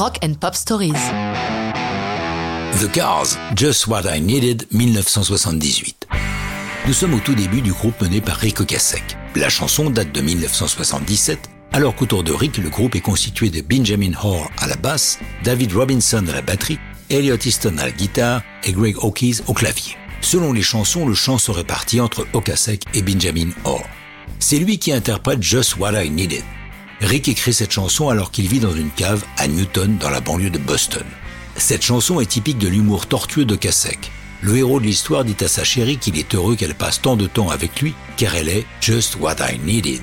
Rock and Pop Stories. The Cars, Just What I Needed, 1978. Nous sommes au tout début du groupe mené par Rick Ocasek. La chanson date de 1977, alors qu'autour de Rick, le groupe est constitué de Benjamin Hoare à la basse, David Robinson à la batterie, Elliot Easton à la guitare et Greg Hawkins au clavier. Selon les chansons, le chant se répartit entre Ocasek et Benjamin Hoare. C'est lui qui interprète Just What I Needed. Rick écrit cette chanson alors qu'il vit dans une cave à Newton dans la banlieue de Boston. Cette chanson est typique de l'humour tortueux de Kasek. Le héros de l'histoire dit à sa chérie qu'il est heureux qu'elle passe tant de temps avec lui, car elle est just what I needed.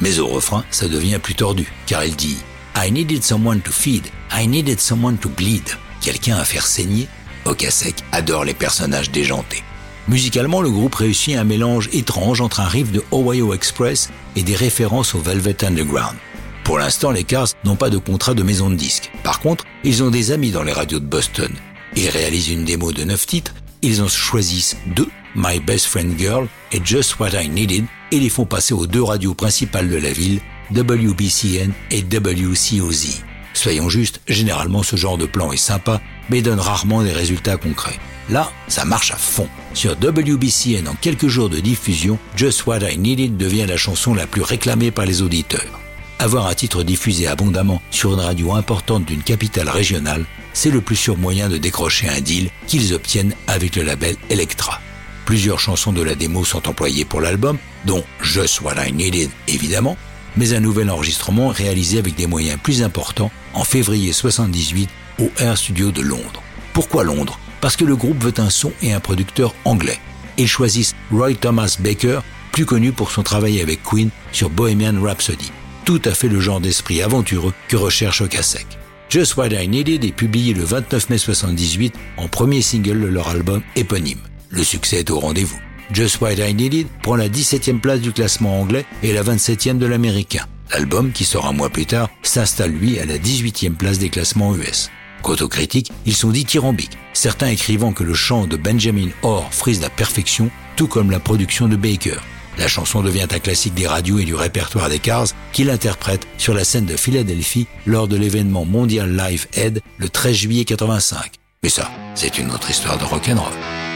Mais au refrain, ça devient plus tordu, car elle dit I needed someone to feed, I needed someone to bleed. Quelqu'un à faire saigner? Okasek adore les personnages déjantés. Musicalement, le groupe réussit un mélange étrange entre un riff de Ohio Express et des références au Velvet Underground. Pour l'instant, les Cars n'ont pas de contrat de maison de disques. Par contre, ils ont des amis dans les radios de Boston. Ils réalisent une démo de 9 titres, ils en choisissent deux, My Best Friend Girl et Just What I Needed, et les font passer aux deux radios principales de la ville, WBCN et WCOZ. Soyons justes, généralement ce genre de plan est sympa, mais donne rarement des résultats concrets. Là, ça marche à fond. Sur WBCN, en quelques jours de diffusion, Just What I Needed devient la chanson la plus réclamée par les auditeurs. Avoir un titre diffusé abondamment sur une radio importante d'une capitale régionale, c'est le plus sûr moyen de décrocher un deal qu'ils obtiennent avec le label Electra. Plusieurs chansons de la démo sont employées pour l'album, dont Just What I Needed évidemment, mais un nouvel enregistrement réalisé avec des moyens plus importants en février 78 au Air Studio de Londres. Pourquoi Londres? Parce que le groupe veut un son et un producteur anglais. Ils choisissent Roy Thomas Baker, plus connu pour son travail avec Queen sur Bohemian Rhapsody tout à fait le genre d'esprit aventureux que recherche Okasek. Just What I Needed est publié le 29 mai 78 en premier single de leur album éponyme. Le succès est au rendez-vous. Just What I Needed prend la 17e place du classement anglais et la 27e de l'américain. L'album, qui sort un mois plus tard, s'installe lui à la 18e place des classements US. Quant aux critiques, ils sont dithyrambiques, certains écrivant que le chant de Benjamin Orr frise la perfection, tout comme la production de Baker. La chanson devient un classique des radios et du répertoire des Cars qui l'interprète sur la scène de Philadelphie lors de l'événement mondial Live Aid le 13 juillet 85. Mais ça, c'est une autre histoire de rock'n'roll.